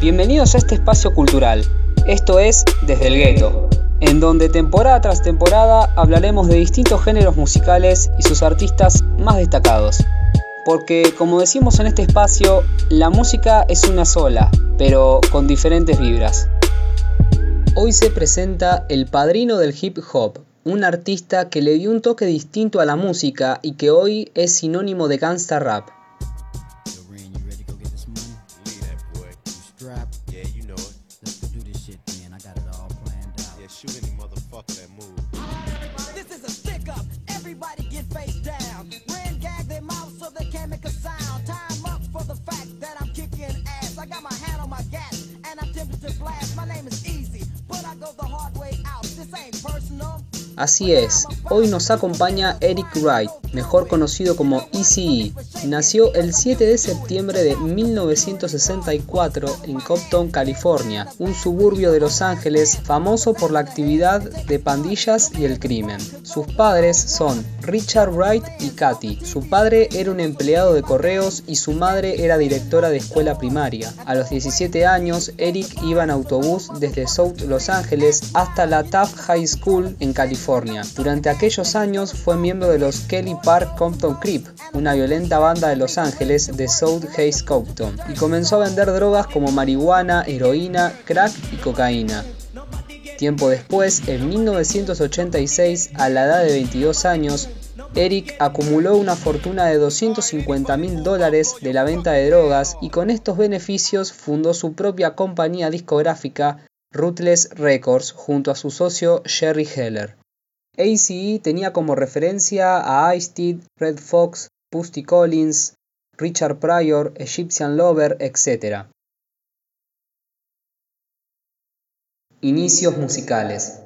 Bienvenidos a este espacio cultural. Esto es Desde el Gueto, en donde temporada tras temporada hablaremos de distintos géneros musicales y sus artistas más destacados. Porque, como decimos en este espacio, la música es una sola, pero con diferentes vibras. Hoy se presenta el padrino del hip hop, un artista que le dio un toque distinto a la música y que hoy es sinónimo de gangsta rap. shoot any motherfucker that this is a stick up. Everybody get face down. Gag their mouth so they can't make a sound. Time up for the fact that I'm kicking ass. I got my hand on my gas and I'm tempted to blast. My name is Easy, but I go the hard way out. This ain't personal. Así es, hoy nos acompaña Eric Wright, mejor conocido como ECE. Nació el 7 de septiembre de 1964 en Compton, California, un suburbio de Los Ángeles famoso por la actividad de pandillas y el crimen. Sus padres son Richard Wright y Katy. Su padre era un empleado de correos y su madre era directora de escuela primaria. A los 17 años, Eric iba en autobús desde South Los Ángeles hasta la Taft High School en California durante aquellos años fue miembro de los Kelly Compton Creep, una violenta banda de Los Ángeles de South Hayes Compton, y comenzó a vender drogas como marihuana, heroína, crack y cocaína. Tiempo después, en 1986, a la edad de 22 años, Eric acumuló una fortuna de 250 mil dólares de la venta de drogas y con estos beneficios fundó su propia compañía discográfica Ruthless Records junto a su socio Jerry Heller. ACE tenía como referencia a Ice-T, Red Fox, Pusty Collins, Richard Pryor, Egyptian Lover, etc. Inicios musicales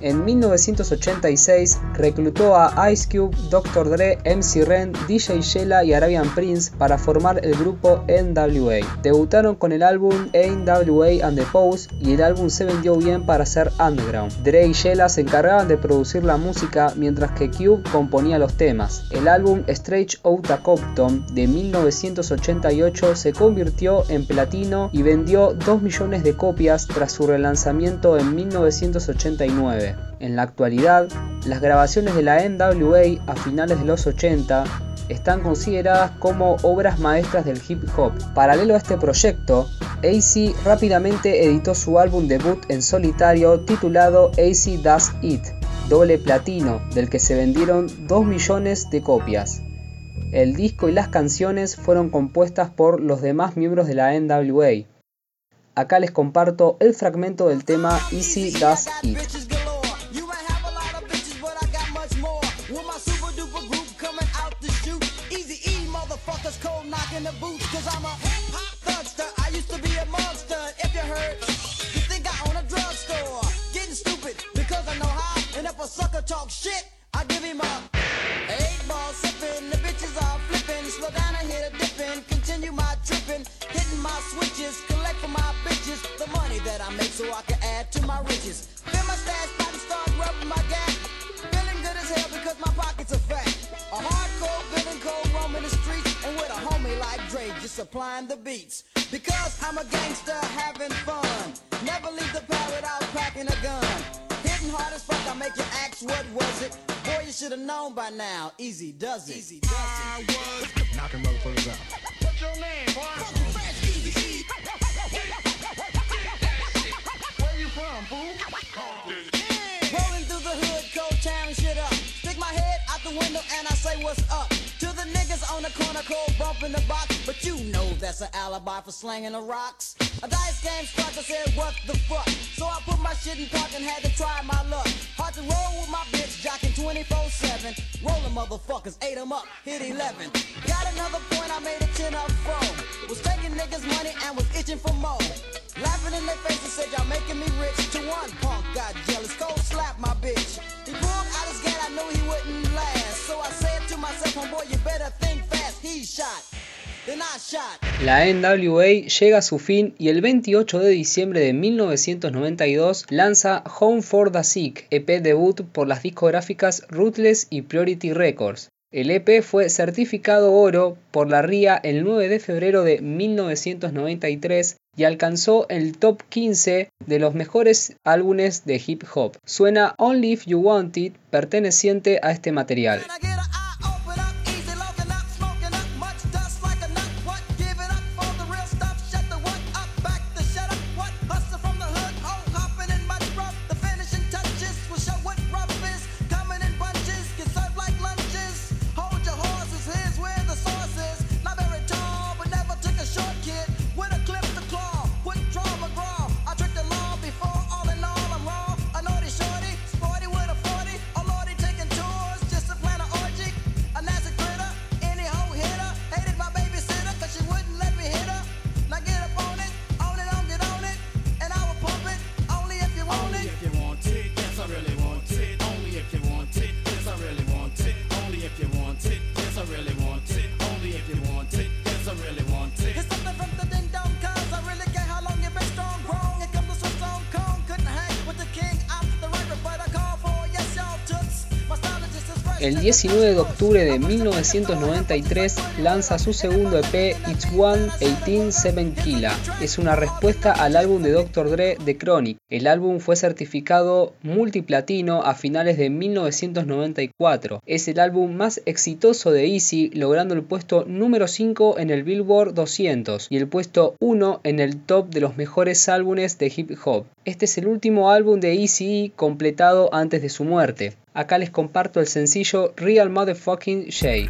en 1986 reclutó a Ice Cube, Dr. Dre, MC Ren, DJ Shella y Arabian Prince para formar el grupo NWA. Debutaron con el álbum NWA and the Pose y el álbum se vendió bien para ser underground. Dre y Shella se encargaban de producir la música mientras que Cube componía los temas. El álbum Strange Outta Compton de 1988 se convirtió en platino y vendió 2 millones de copias tras su relanzamiento en 1989. En la actualidad, las grabaciones de la NWA a finales de los 80 están consideradas como obras maestras del hip hop. Paralelo a este proyecto, AC rápidamente editó su álbum debut en solitario titulado AC Does It, doble platino, del que se vendieron 2 millones de copias. El disco y las canciones fueron compuestas por los demás miembros de la NWA. Acá les comparto el fragmento del tema Easy Does It. Supplying the beats. Because I'm a gangster having fun. Never leave the pad without packing a gun. Hitting hard as fuck, I make you ask what was it. Boy, you should have known by now. Easy does it. Easy does it. I was knocking motherfuckers out. What's your name, boy? That's an alibi for slanging the rocks. A dice game struck, I said, what the fuck? So I put my shit in park and had to try my luck. Hard to roll with my bitch, jocking 24-7. Rolling motherfuckers, ate them up, hit 11. Got another point, I made a 10 up phone. Was taking niggas money and was itching for more. Laughing in their faces, said y'all making me rich. To one punk got jealous, cold slap my bitch. He pulled out his gat, I knew he wouldn't last. So I said to myself, homeboy, you better think fast. He shot. La NWA llega a su fin y el 28 de diciembre de 1992 lanza Home for the Sick, EP debut por las discográficas Ruthless y Priority Records. El EP fue certificado oro por la RIA el 9 de febrero de 1993 y alcanzó el top 15 de los mejores álbumes de hip hop. Suena Only If You Want It perteneciente a este material. El 19 de octubre de 1993 lanza su segundo EP It's One 187 Killa. Es una respuesta al álbum de Dr. Dre The Chronic. El álbum fue certificado multiplatino a finales de 1994. Es el álbum más exitoso de Easy, logrando el puesto número 5 en el Billboard 200 y el puesto 1 en el top de los mejores álbumes de hip hop. Este es el último álbum de Easy completado antes de su muerte. Acá les comparto el sencillo Real Motherfucking Shay.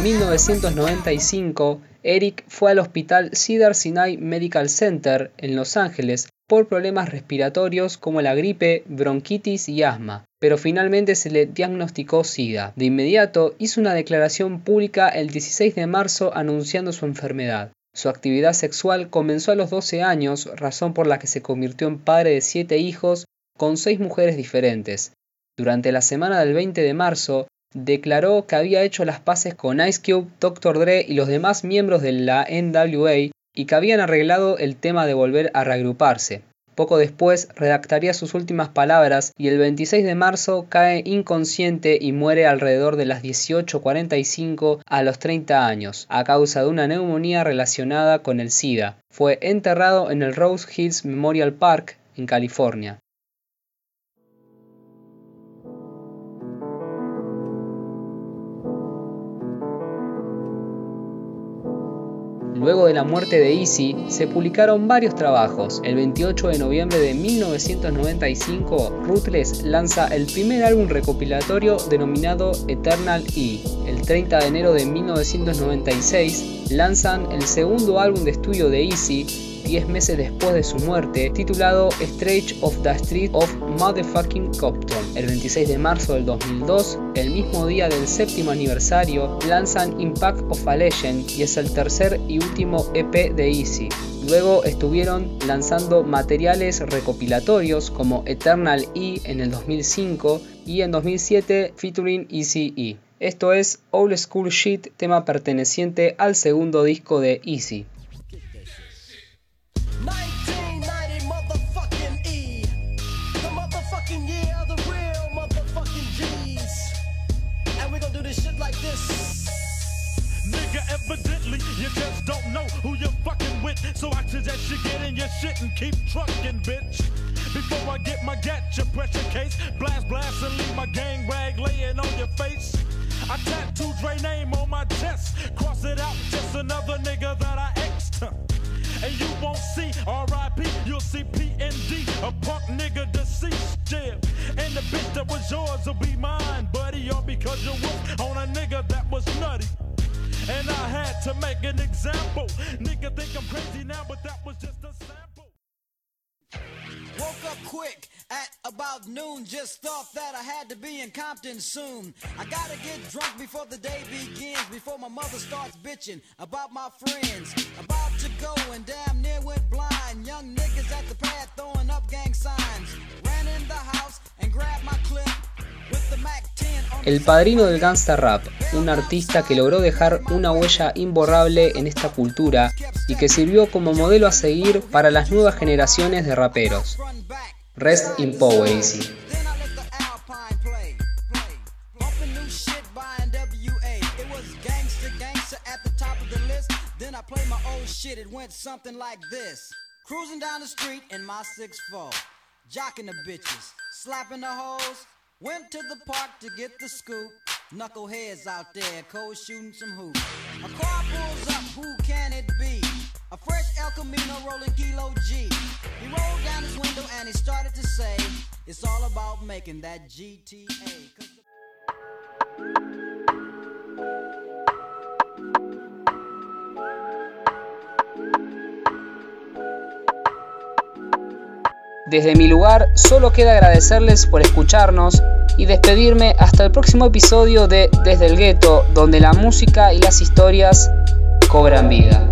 En 1995, Eric fue al hospital Cedar Sinai Medical Center en Los Ángeles por problemas respiratorios como la gripe, bronquitis y asma, pero finalmente se le diagnosticó SIDA. De inmediato hizo una declaración pública el 16 de marzo anunciando su enfermedad. Su actividad sexual comenzó a los 12 años, razón por la que se convirtió en padre de siete hijos con seis mujeres diferentes. Durante la semana del 20 de marzo, declaró que había hecho las paces con Ice Cube, Dr. Dre y los demás miembros de la NWA y que habían arreglado el tema de volver a reagruparse. Poco después redactaría sus últimas palabras y el 26 de marzo cae inconsciente y muere alrededor de las 18.45 a los 30 años, a causa de una neumonía relacionada con el SIDA. Fue enterrado en el Rose Hills Memorial Park, en California. Luego de la muerte de Easy, se publicaron varios trabajos. El 28 de noviembre de 1995, Ruthless lanza el primer álbum recopilatorio denominado Eternal E. El 30 de enero de 1996, lanzan el segundo álbum de estudio de Easy, 10 meses después de su muerte, titulado Stretch of the Street of Motherfucking Compton. El 26 de marzo del 2002, el mismo día del séptimo aniversario, lanzan Impact of a Legend y es el tercer y último EP de Easy. Luego estuvieron lanzando materiales recopilatorios como Eternal E en el 2005 y en 2007 featuring Easy E. Esto es Old School Shit, tema perteneciente al segundo disco de Easy. You just don't know who you're fucking with. So I suggest you get in your shit and keep trucking, bitch. Before I get my your pressure case, blast, blast, and leave my gang rag laying on your face. I tattooed Dre name on my chest. Cross it out, just another nigga that I exed. And you won't see R.I.P. You'll see P.N.D. A punk nigga deceased, yeah. And the bitch that was yours will be mine, buddy. All because you was on a nigga that was nutty. And I had to make an example. Nigga think I'm crazy now, but that was just a sample. Woke up quick at about noon. Just thought that I had to be in Compton soon. I gotta get drunk before the day begins. Before my mother starts bitching about my friends. About to go and damn near went blind. Young niggas at the pad throwing up gang signs. Ran in the house and grabbed my clip. With the Mac 10 on El padrino del gangsta rap, un artista que logró dejar una huella imborrable en esta cultura y que sirvió como modelo a seguir para las nuevas generaciones de raperos. Rest in this. Cruising down the street in my 6'4. Jocking the bitches. Slapping the hoes. Went to the park to get the scoop. Knuckleheads out there, cold shooting some hoops. A car pulls up, who can it be? A fresh El Camino rolling Kilo G. He rolled down his window and he started to say, It's all about making that GTA. Desde mi lugar solo queda agradecerles por escucharnos y despedirme hasta el próximo episodio de Desde el Gueto, donde la música y las historias cobran vida.